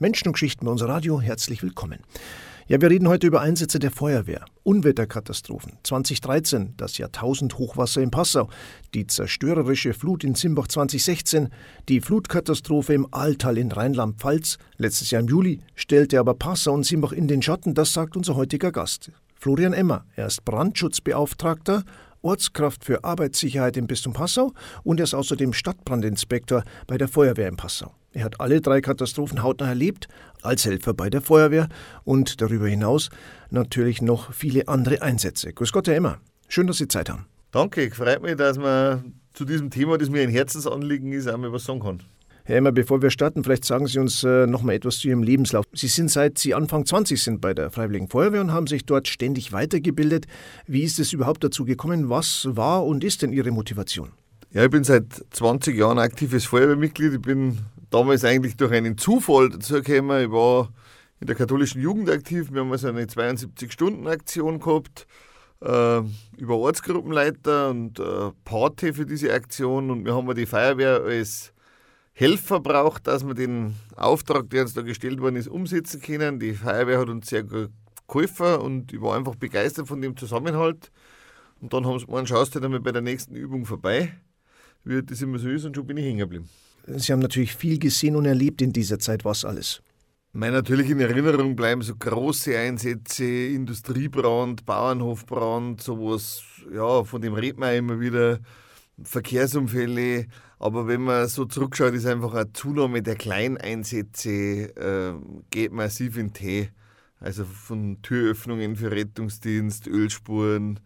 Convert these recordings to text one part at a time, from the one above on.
Menschen und Geschichten bei unser Radio, herzlich willkommen. Ja, wir reden heute über Einsätze der Feuerwehr, Unwetterkatastrophen, 2013 das Jahrtausend-Hochwasser in Passau, die zerstörerische Flut in Zimbach 2016, die Flutkatastrophe im Ahrtal in Rheinland-Pfalz, letztes Jahr im Juli stellte aber Passau und Zimbach in den Schatten, das sagt unser heutiger Gast. Florian Emmer, er ist Brandschutzbeauftragter, Ortskraft für Arbeitssicherheit im Bistum Passau und er ist außerdem Stadtbrandinspektor bei der Feuerwehr in Passau. Er hat alle drei Katastrophen hautnah erlebt, als Helfer bei der Feuerwehr und darüber hinaus natürlich noch viele andere Einsätze. Grüß Gott, Herr Emmer. Schön, dass Sie Zeit haben. Danke, freut mich, dass man zu diesem Thema, das mir ein Herzensanliegen ist, auch mal was sagen kann. Herr Emmer, bevor wir starten, vielleicht sagen Sie uns äh, noch mal etwas zu Ihrem Lebenslauf. Sie sind seit Sie Anfang 20 sind bei der Freiwilligen Feuerwehr und haben sich dort ständig weitergebildet. Wie ist es überhaupt dazu gekommen? Was war und ist denn Ihre Motivation? Ja, ich bin seit 20 Jahren aktives Feuerwehrmitglied. Ich bin damals eigentlich durch einen Zufall dazu gekommen. Ich war in der katholischen Jugend aktiv. Wir haben also eine 72-Stunden-Aktion gehabt äh, über Ortsgruppenleiter und äh, Pate für diese Aktion. Und wir haben die Feuerwehr als Helfer braucht, dass wir den Auftrag, der uns da gestellt worden ist, umsetzen können. Die Feuerwehr hat uns sehr gut geholfen und ich war einfach begeistert von dem Zusammenhalt. Und dann haben sie gemeint, schaust du dann bei der nächsten Übung vorbei, wie das immer so ist, und schon bin ich hängen geblieben. Sie haben natürlich viel gesehen und erlebt in dieser Zeit. Was alles? Meine natürlich in Erinnerung bleiben so große Einsätze, Industriebrand, Bauernhofbrand, sowas, ja, von dem redet man immer wieder, Verkehrsunfälle. Aber wenn man so zurückschaut, ist einfach eine Zunahme der Kleineinsätze, äh, geht massiv in Tee. Also von Türöffnungen für Rettungsdienst, Ölspuren,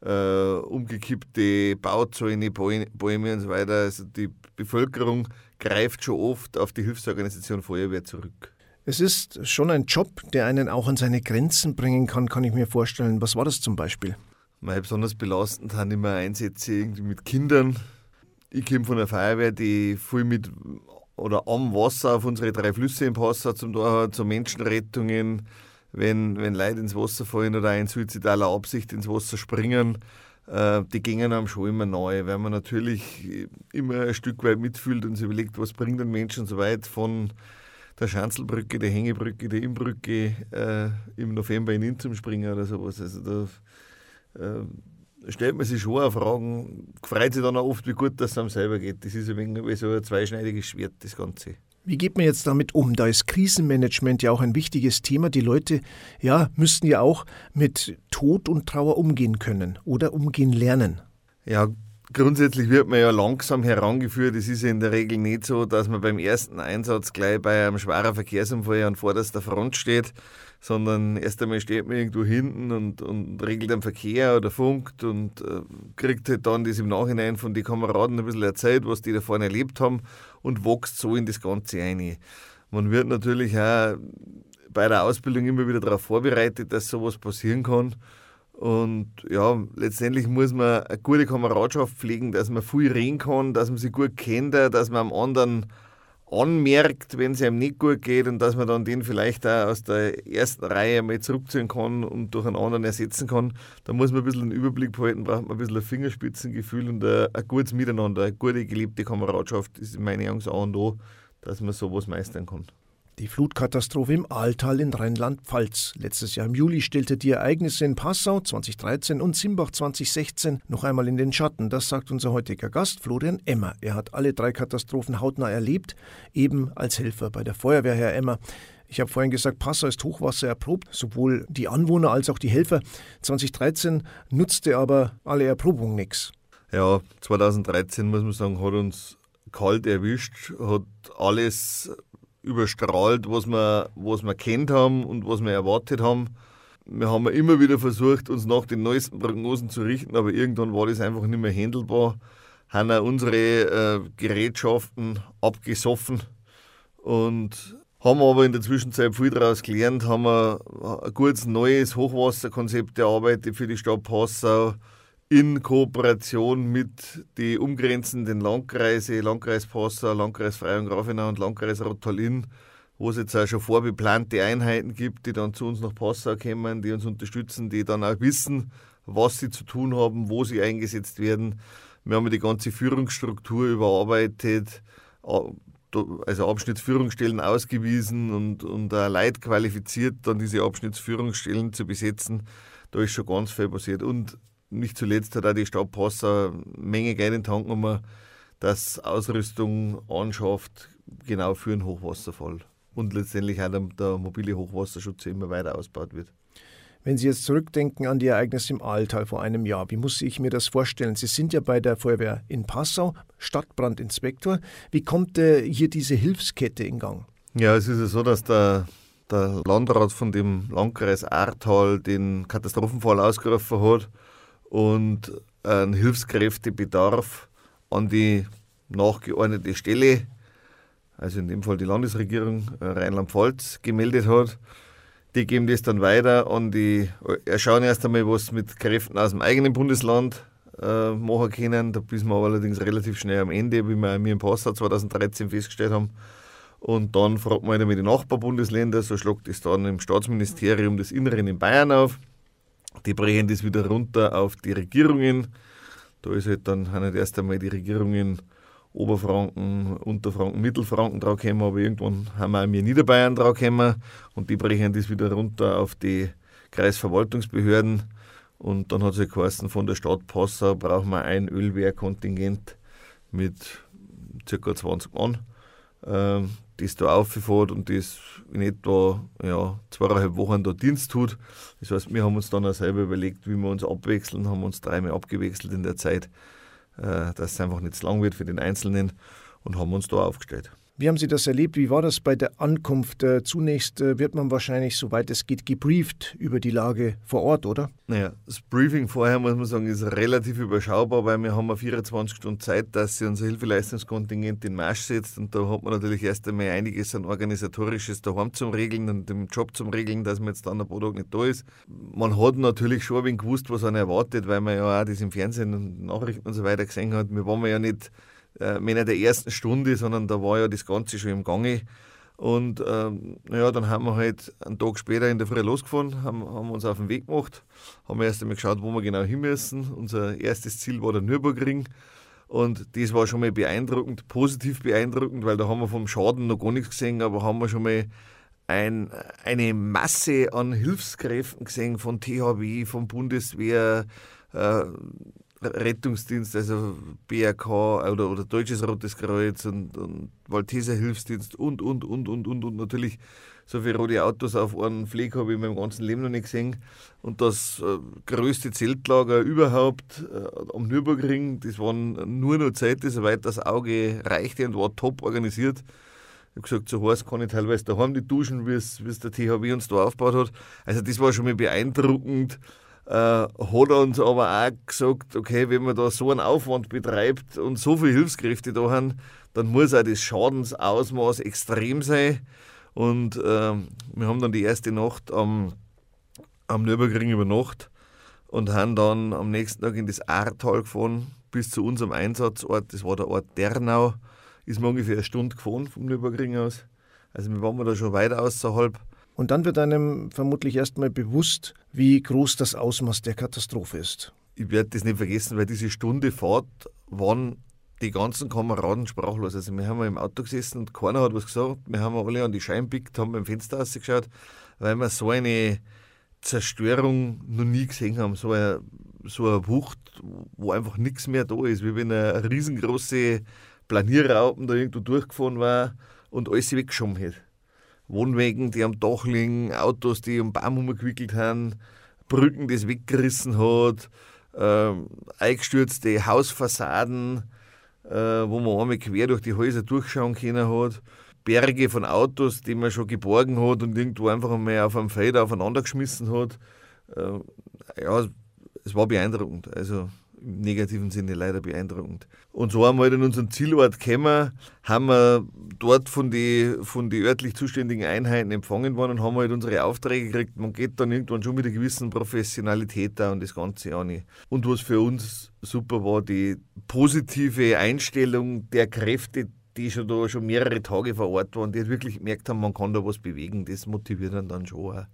äh, umgekippte Bauzäune, Bäume und so weiter. Also die Bevölkerung greift schon oft auf die Hilfsorganisation Feuerwehr zurück. Es ist schon ein Job, der einen auch an seine Grenzen bringen kann, kann ich mir vorstellen. Was war das zum Beispiel? Mal besonders belastend haben immer Einsätze irgendwie mit Kindern. Ich komme von der Feuerwehr, die viel mit oder am Wasser auf unsere drei Flüsse im Passau zum Tor hat, zu Menschenrettungen, wenn, wenn Leute ins Wasser fallen oder in suizidaler Absicht ins Wasser springen, äh, die gingen einem schon immer neu, weil man natürlich immer ein Stück weit mitfühlt und sich überlegt, was bringt ein Menschen so weit von der Schanzelbrücke, der Hängebrücke, der Imbrücke äh, im November in Inn zum Springen oder sowas. Also da stellt man sich schon auch Fragen, freut sich dann auch oft, wie gut das einem selber geht. Das ist ein wenig wie so ein zweischneidiges Schwert, das Ganze. Wie geht man jetzt damit um? Da ist Krisenmanagement ja auch ein wichtiges Thema. Die Leute, ja, müssten ja auch mit Tod und Trauer umgehen können oder umgehen lernen. Ja, grundsätzlich wird man ja langsam herangeführt. Es ist ja in der Regel nicht so, dass man beim ersten Einsatz gleich bei einem schweren Verkehrsunfall an vorderster Front steht, sondern erst einmal steht man irgendwo hinten und, und regelt den Verkehr oder funkt und äh, kriegt halt dann das im Nachhinein von den Kameraden ein bisschen erzählt, was die da vorne erlebt haben und wächst so in das Ganze ein. Man wird natürlich auch bei der Ausbildung immer wieder darauf vorbereitet, dass sowas passieren kann. Und ja, letztendlich muss man eine gute Kameradschaft pflegen, dass man viel reden kann, dass man sich gut kennt, dass man am anderen anmerkt, wenn es einem nicht gut geht und dass man dann den vielleicht auch aus der ersten Reihe mal zurückziehen kann und durch einen anderen ersetzen kann. Da muss man ein bisschen einen Überblick behalten, braucht man ein bisschen ein Fingerspitzengefühl und ein, ein gutes Miteinander, eine gute gelebte Kameradschaft ist in meinen Augen auch und da, dass man sowas meistern kann. Die Flutkatastrophe im Ahrtal in Rheinland-Pfalz. Letztes Jahr im Juli stellte die Ereignisse in Passau 2013 und Simbach 2016 noch einmal in den Schatten. Das sagt unser heutiger Gast Florian Emmer. Er hat alle drei Katastrophen hautnah erlebt, eben als Helfer bei der Feuerwehr, Herr Emmer. Ich habe vorhin gesagt, Passau ist Hochwasser erprobt, sowohl die Anwohner als auch die Helfer. 2013 nutzte aber alle Erprobung nichts. Ja, 2013 muss man sagen, hat uns kalt erwischt, hat alles überstrahlt, was wir, was wir kennt haben und was wir erwartet haben. Wir haben immer wieder versucht, uns nach den neuesten Prognosen zu richten, aber irgendwann war das einfach nicht mehr handelbar. Haben auch unsere äh, Gerätschaften abgesoffen und haben aber in der Zwischenzeit viel daraus gelernt, haben wir ein gutes neues Hochwasserkonzept erarbeitet für die Stadt Passau in Kooperation mit den umgrenzenden Landkreise, Landkreis Passau, Landkreis Freyung Grafenau und Landkreis Rottalin, wo es jetzt auch schon vorbeplante Einheiten gibt, die dann zu uns nach Passau kommen, die uns unterstützen, die dann auch wissen, was sie zu tun haben, wo sie eingesetzt werden. Wir haben die ganze Führungsstruktur überarbeitet, also Abschnittsführungsstellen ausgewiesen und, und auch Leute qualifiziert, dann diese Abschnittsführungsstellen zu besetzen. Da ist schon ganz viel passiert. Und nicht zuletzt hat auch die Stadt Passau eine Menge Geld in Tank genommen, dass Ausrüstung anschafft, genau für einen Hochwasserfall. Und letztendlich auch der, der mobile Hochwasserschutz immer weiter ausgebaut wird. Wenn Sie jetzt zurückdenken an die Ereignisse im Ahrtal vor einem Jahr, wie muss ich mir das vorstellen? Sie sind ja bei der Feuerwehr in Passau, Stadtbrandinspektor. Wie kommt äh, hier diese Hilfskette in Gang? Ja, es ist ja so, dass der, der Landrat von dem Landkreis Ahrtal den Katastrophenfall ausgerufen hat und einen Hilfskräftebedarf an die nachgeordnete Stelle, also in dem Fall die Landesregierung äh, Rheinland-Pfalz, gemeldet hat. Die geben das dann weiter an die, äh, schauen erst einmal, was mit Kräften aus dem eigenen Bundesland äh, machen können. Da bist wir allerdings relativ schnell am Ende, wie wir, wir im Passau 2013 festgestellt haben. Und dann fragt man einmal die Nachbarbundesländer, so schlagt es dann im Staatsministerium des Inneren in Bayern auf. Die brechen das wieder runter auf die Regierungen. Da ist halt dann nicht erst einmal die Regierungen Oberfranken, Unterfranken, Mittelfranken draufgekommen, aber irgendwann haben wir auch wir Niederbayern draufgekommen und die brechen das wieder runter auf die Kreisverwaltungsbehörden. Und dann hat es ja geheißen, von der Stadt Passau brauchen wir ein Ölwehrkontingent mit ca. 20 Mann, äh, das da auffährt und das in etwa ja, zweieinhalb Wochen da Dienst tut. Das heißt, wir haben uns dann auch selber überlegt, wie wir uns abwechseln, haben uns dreimal abgewechselt in der Zeit äh, dass es einfach nicht zu lang wird für den Einzelnen und haben uns da aufgestellt. Wie haben Sie das erlebt? Wie war das bei der Ankunft? Äh, zunächst äh, wird man wahrscheinlich, soweit es geht, gebrieft über die Lage vor Ort, oder? Naja, das Briefing vorher, muss man sagen, ist relativ überschaubar, weil wir haben 24 Stunden Zeit, dass sich unser Hilfeleistungskontingent in Marsch setzt und da hat man natürlich erst einmal einiges an organisatorisches daheim zum Regeln und dem Job zum Regeln, dass man jetzt dann ein paar Tage nicht da ist. Man hat natürlich schon ein wenig gewusst, was einen erwartet, weil man ja auch das im Fernsehen und Nachrichten und so weiter gesehen hat. Wir waren ja nicht äh, mehr der ersten Stunde, sondern da war ja das Ganze schon im Gange. Und ähm, ja, dann haben wir halt einen Tag später in der Früh losgefahren, haben, haben uns auf den Weg gemacht, haben erst einmal geschaut, wo wir genau hin müssen. Unser erstes Ziel war der Nürburgring. Und das war schon mal beeindruckend, positiv beeindruckend, weil da haben wir vom Schaden noch gar nichts gesehen, aber haben wir schon mal ein, eine Masse an Hilfskräften gesehen von THW, von Bundeswehr, äh, Rettungsdienst, also BRK oder, oder Deutsches Rotes Kreuz und, und Malteser Hilfsdienst und, und, und, und, und, und natürlich so viele rote Autos auf einen Pfleg habe ich in meinem ganzen Leben noch nicht gesehen. Und das äh, größte Zeltlager überhaupt äh, am Nürburgring, das waren nur noch Zeiten, soweit das Auge reichte und war top organisiert. Ich habe gesagt, so heiß kann ich teilweise daheim nicht duschen, wie es der THW uns da aufgebaut hat. Also das war schon mal beeindruckend äh, hat uns aber auch gesagt, okay, wenn man da so einen Aufwand betreibt und so viele Hilfskräfte da haben, dann muss auch das Schadensausmaß extrem sein. Und äh, wir haben dann die erste Nacht am, am Nürburgring übernachtet und haben dann am nächsten Tag in das Ahrtal gefahren bis zu unserem Einsatzort. Das war der Ort Dernau. Ist mir ungefähr eine Stunde gefahren vom Nürburgring aus. Also wir waren da schon weit außerhalb. Und dann wird einem vermutlich erstmal bewusst, wie groß das Ausmaß der Katastrophe ist. Ich werde das nicht vergessen, weil diese Stunde Fahrt waren die ganzen Kameraden sprachlos. Also wir haben im Auto gesessen und keiner hat was gesagt. Wir haben alle an die Scheiben gepickt, haben beim Fenster rausgeschaut, weil wir so eine Zerstörung noch nie gesehen haben. So eine, so eine Wucht, wo einfach nichts mehr da ist. Wie wenn eine riesengroße Planierraupen da irgendwo durchgefahren war und alles weggeschoben hätte. Wohnwegen, die am Dach liegen, Autos, die um Baum umgewickelt haben, Brücken, die es weggerissen hat, äh, eingestürzte Hausfassaden, äh, wo man einmal quer durch die Häuser durchschauen können hat, Berge von Autos, die man schon geborgen hat und irgendwo einfach einmal auf einem Feld aufeinander geschmissen hat. Äh, ja, es war beeindruckend. Also im negativen Sinne leider beeindruckend. Und so haben wir halt in unseren Zielort gekommen, haben wir dort von den von die örtlich zuständigen Einheiten empfangen worden und haben halt unsere Aufträge gekriegt. Man geht dann irgendwann schon mit einer gewissen Professionalität da und das Ganze an. Und was für uns super war, die positive Einstellung der Kräfte, die schon da schon mehrere Tage vor Ort waren, die halt wirklich gemerkt haben, man kann da was bewegen. Das motiviert dann, dann schon auch.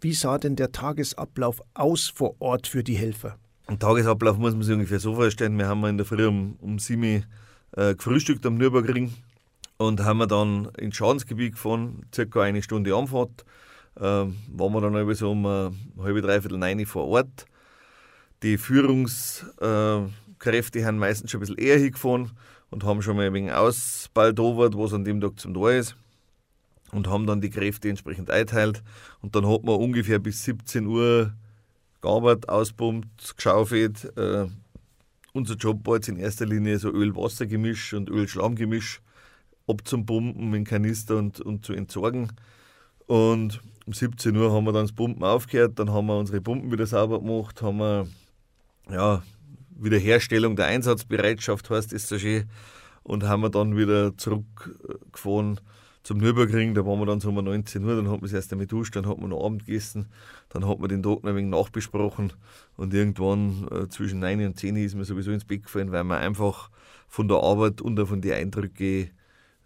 Wie sah denn der Tagesablauf aus vor Ort für die Helfer? Ein Tagesablauf muss man sich ungefähr so vorstellen. Wir haben in der Früh um, um 7 Uhr äh, gefrühstückt am Nürburgring Und haben wir dann ins Schadensgebiet gefahren, circa eine Stunde Anfahrt. Ähm, waren wir dann so um eine halbe, dreiviertel neun vor Ort. Die Führungskräfte haben meistens schon ein bisschen eher hingefahren und haben schon mal ein wenig ausbaldowert, was an dem Tag zum Tor ist. Und haben dann die Kräfte entsprechend eingeteilt. Und dann hat man ungefähr bis 17 Uhr gearbeitet, auspumpt, geschaufelt. Äh, unser Job war jetzt in erster Linie so Öl-Wasser-Gemisch und Öl-Schlamm-Gemisch abzupumpen in Kanister und, und zu entsorgen. Und um 17 Uhr haben wir dann das Pumpen aufgehört, dann haben wir unsere Pumpen wieder sauber gemacht, haben wir ja, Wiederherstellung der Einsatzbereitschaft, heißt das so schön, und haben wir dann wieder zurückgefahren zum Nürburgring, da waren wir dann so um 19 Uhr, dann hat man sich erst einmal duscht, dann hat man noch Abend gegessen, dann hat man den Tag noch ein wenig nachbesprochen und irgendwann äh, zwischen 9 und 10 ist mir sowieso ins Bett gefallen, weil man einfach von der Arbeit und auch von den Eindrücken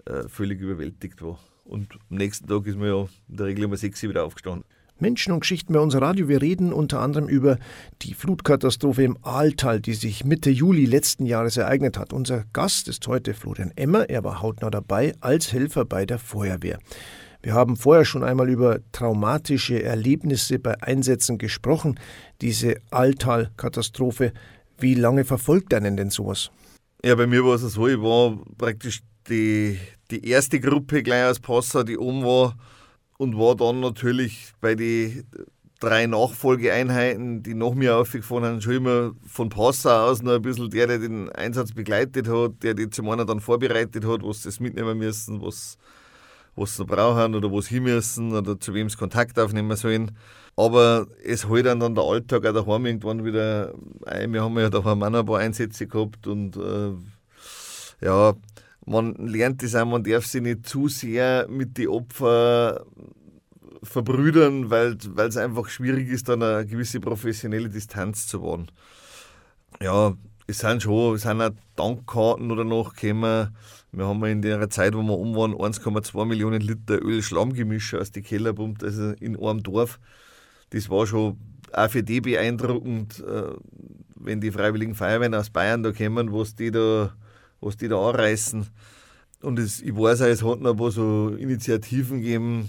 äh, völlig überwältigt war. Und am nächsten Tag ist man ja in der Regel um 6 Uhr wieder aufgestanden. Menschen und Geschichten bei unser Radio. Wir reden unter anderem über die Flutkatastrophe im Aaltal, die sich Mitte Juli letzten Jahres ereignet hat. Unser Gast ist heute Florian Emmer. Er war hautnah dabei als Helfer bei der Feuerwehr. Wir haben vorher schon einmal über traumatische Erlebnisse bei Einsätzen gesprochen. Diese Aaltal-Katastrophe. Wie lange verfolgt einen denn sowas? Ja, bei mir war es so, ich war praktisch die, die erste Gruppe gleich aus Passau, die oben war und war dann natürlich bei den drei Nachfolgeeinheiten, die nach mir aufgefahren haben, schon immer von Passau aus noch ein bisschen der, der den Einsatz begleitet hat, der die zum einen dann vorbereitet hat, was sie mitnehmen müssen, was, was sie brauchen oder was hin müssen oder zu wem sie Kontakt aufnehmen sollen. Aber es holt dann, dann der Alltag auch daheim irgendwann wieder ein. Wir haben ja daheim auch noch ein paar Einsätze gehabt und äh, ja, man lernt das auch, man darf sich nicht zu sehr mit den Opfern verbrüdern, weil es einfach schwierig ist, dann eine gewisse professionelle Distanz zu wahren. Ja, es sind schon, es sind auch Tankkarten oder nachgekommen. Wir haben in der Zeit, wo wir um waren, 1,2 Millionen Liter Öl-Schlammgemisch aus den Keller pumpt, also in einem Dorf. Das war schon auch für die beeindruckend, äh, wenn die Freiwilligen Feuerwehren aus Bayern da kommen, was die da was die da anreißen. Und es, ich weiß auch, es hat noch ein paar so Initiativen gegeben.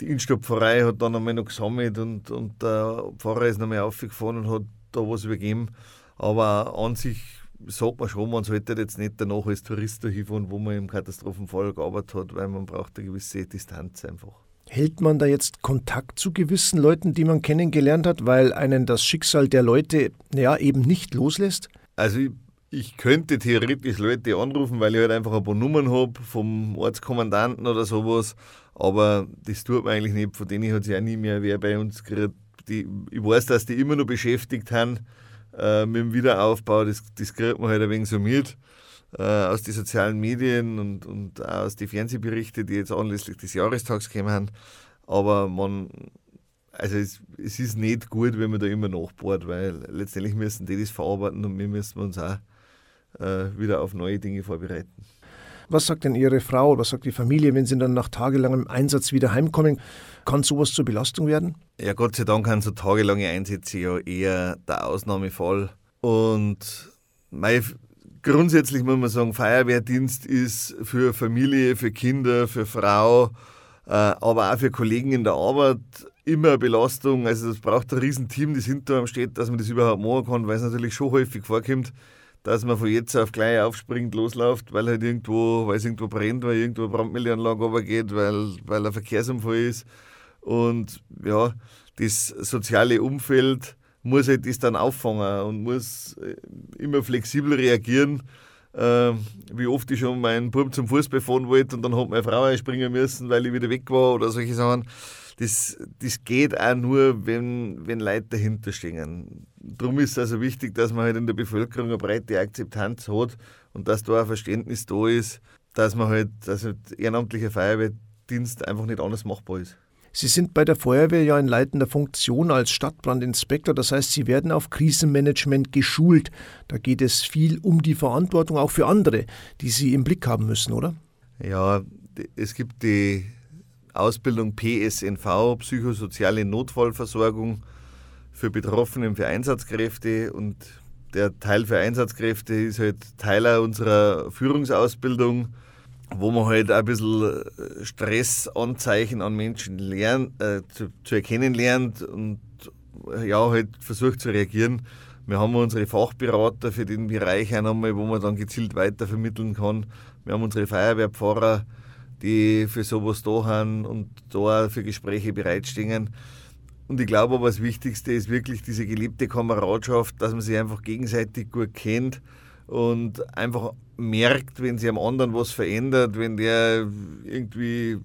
Die Innstopferei hat dann einmal noch gesammelt und, und der Pfarrer ist nochmal aufgefahren und hat da was übergeben. Aber an sich sagt man schon, man sollte jetzt nicht danach als Tourist da hinfahren, wo man im Katastrophenfall gearbeitet hat, weil man braucht eine gewisse Distanz einfach. Hält man da jetzt Kontakt zu gewissen Leuten, die man kennengelernt hat, weil einen das Schicksal der Leute ja eben nicht loslässt? Also ich ich könnte theoretisch Leute anrufen, weil ich halt einfach ein paar Nummern habe vom Ortskommandanten oder sowas. Aber das tut man eigentlich nicht. Von denen hat sich auch nie mehr wer bei uns geredet. Die, ich weiß, dass die immer noch beschäftigt haben äh, mit dem Wiederaufbau. Das, das kriegt man halt ein wenig so mit äh, aus den sozialen Medien und, und auch aus den Fernsehberichten, die jetzt anlässlich des Jahrestags gekommen Aber man, also es, es, ist nicht gut, wenn man da immer nachbohrt, weil letztendlich müssen die das verarbeiten und wir müssen uns auch äh, wieder auf neue Dinge vorbereiten. Was sagt denn Ihre Frau, was sagt die Familie, wenn Sie dann nach tagelangem Einsatz wieder heimkommen? Kann sowas zur Belastung werden? Ja, Gott sei Dank sind so tagelange Einsätze ja eher der Ausnahmefall. Und mein, grundsätzlich muss man sagen, Feuerwehrdienst ist für Familie, für Kinder, für Frau, äh, aber auch für Kollegen in der Arbeit immer eine Belastung. Also es braucht ein Riesenteam, das hinter einem steht, dass man das überhaupt machen kann, weil es natürlich schon häufig vorkommt, dass man von jetzt auf gleich aufspringt, losläuft, weil halt irgendwo, weil es irgendwo brennt, weil irgendwo eine Brandmillanlage runtergeht, weil, weil ein Verkehrsunfall ist. Und ja, das soziale Umfeld muss halt das dann auffangen und muss äh, immer flexibel reagieren. Äh, wie oft ich schon meinen Bub zum Fußball fahren wollte und dann hat meine Frau einspringen müssen, weil ich wieder weg war oder solche Sachen das, das geht auch nur, wenn, wenn Leute dahinter stehen. Darum ist es also wichtig, dass man halt in der Bevölkerung eine breite Akzeptanz hat und dass da ein Verständnis da ist, dass man halt, dass halt ehrenamtlicher Feuerwehrdienst einfach nicht anders machbar ist. Sie sind bei der Feuerwehr ja in leitender Funktion als Stadtbrandinspektor, das heißt, Sie werden auf Krisenmanagement geschult. Da geht es viel um die Verantwortung auch für andere, die Sie im Blick haben müssen, oder? Ja, es gibt die Ausbildung PSNV, psychosoziale Notfallversorgung für Betroffene und für Einsatzkräfte. Und der Teil für Einsatzkräfte ist halt Teil unserer Führungsausbildung. wo man halt auch ein bisschen äh, Stressanzeichen an Menschen lernt, äh, zu, zu, erkennen lernt und äh, ja, halt versucht zu reagieren. Wir haben unsere Fachberater für den Bereich einmal, wo man dann gezielt weitervermitteln kann. Wir haben unsere Feuerwehrpfarrer, die für sowas da sind und da für Gespräche bereitstehen. Und ich glaube aber, das Wichtigste ist wirklich diese gelebte Kameradschaft, dass man sich einfach gegenseitig gut kennt und einfach merkt, wenn sich am anderen was verändert, wenn der irgendwie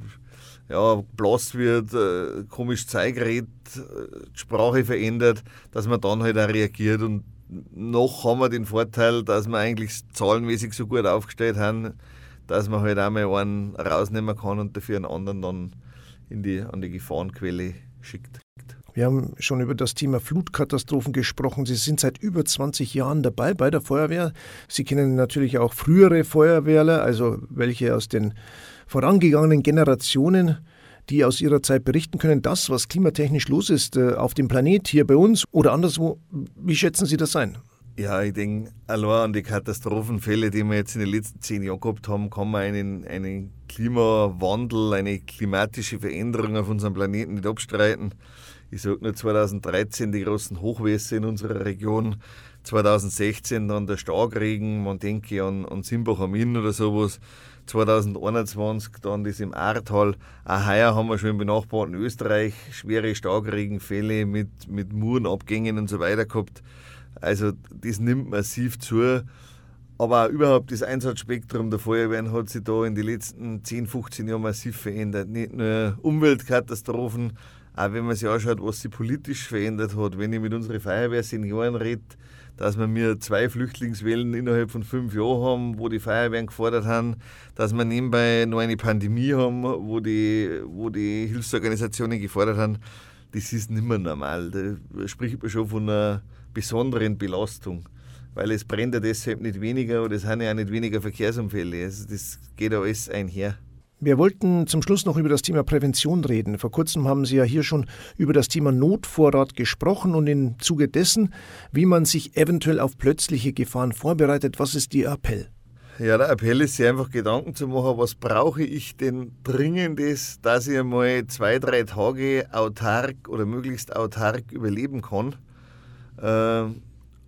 ja, blass wird, äh, komisch Zeug redet, äh, Sprache verändert, dass man dann halt auch reagiert. Und noch haben wir den Vorteil, dass wir eigentlich zahlenmäßig so gut aufgestellt haben, dass man halt einmal einen rausnehmen kann und dafür einen anderen dann in die, an die Gefahrenquelle schickt. Wir haben schon über das Thema Flutkatastrophen gesprochen. Sie sind seit über 20 Jahren dabei bei der Feuerwehr. Sie kennen natürlich auch frühere Feuerwehrler, also welche aus den vorangegangenen Generationen, die aus ihrer Zeit berichten können, das, was klimatechnisch los ist äh, auf dem Planet, hier bei uns oder anderswo. Wie schätzen Sie das ein? Ja, ich denke, allein an die Katastrophenfälle, die wir jetzt in den letzten zehn Jahren gehabt haben, kann man einen, einen Klimawandel, eine klimatische Veränderung auf unserem Planeten nicht abstreiten. Ich sage nur 2013 die großen Hochwässer in unserer Region, 2016 dann der Starkregen, man denke an, an Simbach am Inn oder sowas. 2021 dann das im Ahrtal. Auch heuer haben wir schon im benachbarten Österreich schwere Starkregenfälle mit, mit Murenabgängen und so weiter gehabt. Also das nimmt massiv zu. Aber auch überhaupt das Einsatzspektrum der Feuerwehren hat sich da in den letzten 10, 15 Jahren massiv verändert. Nicht nur Umweltkatastrophen, auch wenn man sich anschaut, was sich politisch verändert hat. Wenn ich mit unseren Feuerwehrsenioren rede, dass wir mir zwei Flüchtlingswellen innerhalb von fünf Jahren haben, wo die Feuerwehren gefordert haben, dass wir nebenbei noch eine Pandemie haben, wo die, wo die Hilfsorganisationen gefordert haben, das ist nicht mehr normal. Da spricht man schon von einer besonderen Belastung. Weil es brennt ja deshalb nicht weniger oder es sind ja auch nicht weniger Verkehrsunfälle. Also das geht ja alles einher. Wir wollten zum Schluss noch über das Thema Prävention reden. Vor kurzem haben Sie ja hier schon über das Thema Notvorrat gesprochen und im Zuge dessen, wie man sich eventuell auf plötzliche Gefahren vorbereitet. Was ist Ihr Appell? Ja, der Appell ist, sich einfach Gedanken zu machen, was brauche ich denn dringendes, dass ich einmal zwei, drei Tage autark oder möglichst autark überleben kann. Ähm,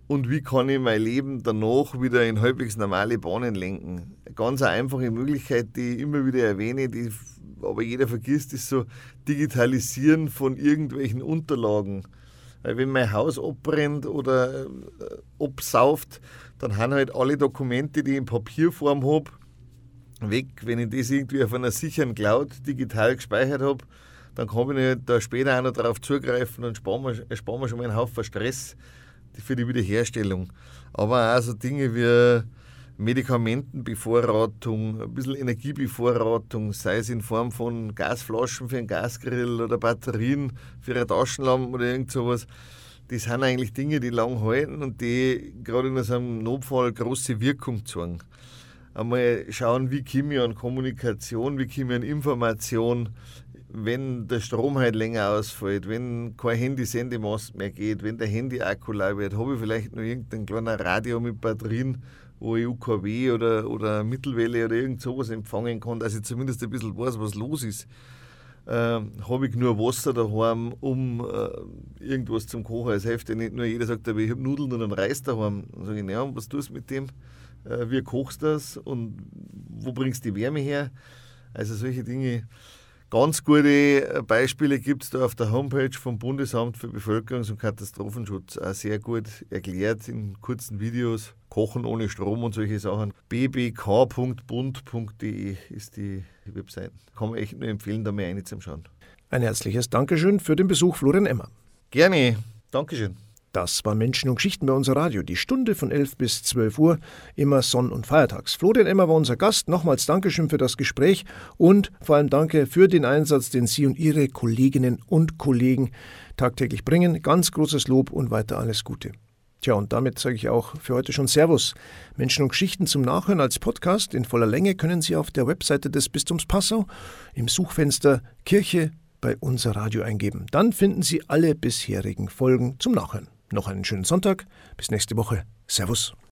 und wie kann ich mein Leben danach wieder in halbwegs normale Bahnen lenken. Eine ganz einfache Möglichkeit, die ich immer wieder erwähne, die aber jeder vergisst, ist so Digitalisieren von irgendwelchen Unterlagen. Weil wenn mein Haus abbrennt oder äh, absauft, dann haben halt alle Dokumente, die ich in Papierform habe, weg. Wenn ich das irgendwie auf einer sicheren Cloud digital gespeichert habe, dann kann ich da später auch noch darauf zugreifen und sparen wir, sparen wir schon mal einen Haufen Stress für die Wiederherstellung. Aber auch so Dinge wie Medikamentenbevorratung, ein bisschen Energiebevorratung, sei es in Form von Gasflaschen für einen Gasgrill oder Batterien für eine Taschenlampe oder irgend sowas. Das sind eigentlich Dinge, die lang halten und die gerade in so einem Notfall große Wirkung zeigen. Einmal schauen, wie komme ich an Kommunikation, wie komme ich an Information, wenn der Strom halt länger ausfällt, wenn kein Handysendemast mehr geht, wenn der Handy-Akku leer wird, habe ich vielleicht noch irgendein kleiner Radio mit Batterien, wo ich UKW oder, oder Mittelwelle oder irgend sowas empfangen kann, dass ich zumindest ein bisschen weiß, was los ist. Ähm, habe ich nur Wasser daheim, um äh, irgendwas zum Kochen. Es hilft ja nicht nur, jeder sagt, ich habe Nudeln und einen Reis daheim. Dann sage ich, naja, was tust du mit dem? Äh, wie kochst du das und wo bringst du die Wärme her? Also solche Dinge Ganz gute äh, Beispiele gibt es da auf der Homepage vom Bundesamt für Bevölkerungs- und Katastrophenschutz. Auch sehr gut erklärt in kurzen Videos. Kochen ohne Strom und solche Sachen. bbk.bund.de ist die Webseite. Kann man echt nur empfehlen, da mal reinzuschauen. Ein herzliches Dankeschön für den Besuch, Florian Emmer. Gerne. Dankeschön. Das war Menschen und Geschichten bei unser Radio. Die Stunde von 11 bis 12 Uhr, immer Sonn- und Feiertags. Florian Emmer war unser Gast. Nochmals Dankeschön für das Gespräch und vor allem danke für den Einsatz, den Sie und Ihre Kolleginnen und Kollegen tagtäglich bringen. Ganz großes Lob und weiter alles Gute. Tja, und damit sage ich auch für heute schon Servus. Menschen und Geschichten zum Nachhören als Podcast in voller Länge können Sie auf der Webseite des Bistums Passau im Suchfenster Kirche bei unser Radio eingeben. Dann finden Sie alle bisherigen Folgen zum Nachhören. Noch einen schönen Sonntag. Bis nächste Woche. Servus.